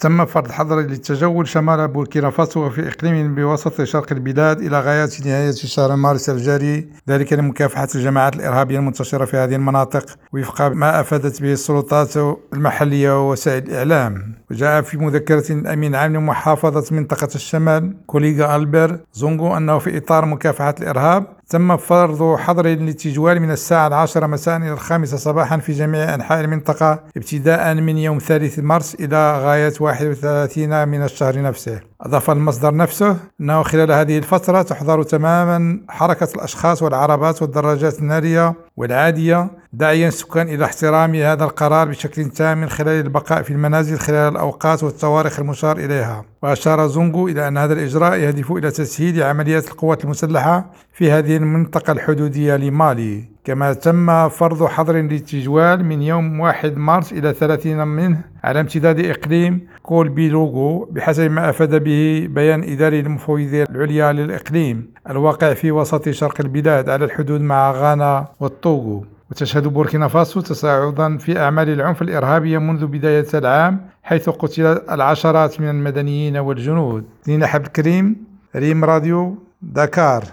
تم فرض حظر للتجول شمال بوركينا فاسو في إقليم بوسط شرق البلاد إلى غاية نهاية شهر مارس الجاري. ذلك لمكافحة الجماعات الإرهابية المنتشرة في هذه المناطق وفق ما أفادت به السلطات المحلية ووسائل الإعلام. وجاء في مذكرة الأمين العام لمحافظة منطقة الشمال كوليغا ألبر زونغو أنه في إطار مكافحة الإرهاب تم فرض حظر للتجوال من الساعة العاشرة مساء إلى الخامسة صباحا في جميع أنحاء المنطقة ابتداء من يوم ثالث مارس إلى غاية 31 من الشهر نفسه. أضاف المصدر نفسه أنه خلال هذه الفترة تحظر تماما حركة الأشخاص والعربات والدراجات النارية والعادية داعيا السكان إلى احترام هذا القرار بشكل تام من خلال البقاء في المنازل خلال الأوقات والتواريخ المشار إليها. وأشار زونغو إلى أن هذا الإجراء يهدف إلى تسهيل عمليات القوات المسلحة في هذه المنطقة الحدودية لمالي. كما تم فرض حظر للتجوال من يوم 1 مارس إلى 30 منه على امتداد إقليم كول بيلوغو بحسب ما أفاد به بيان إداري للمفوضية العليا للإقليم. الواقع في وسط شرق البلاد على الحدود مع غانا والطوغو وتشهد بوركينا فاسو تصاعدا في أعمال العنف الإرهابية منذ بداية العام حيث قتل العشرات من المدنيين والجنود. دينا حب الكريم ريم راديو دكار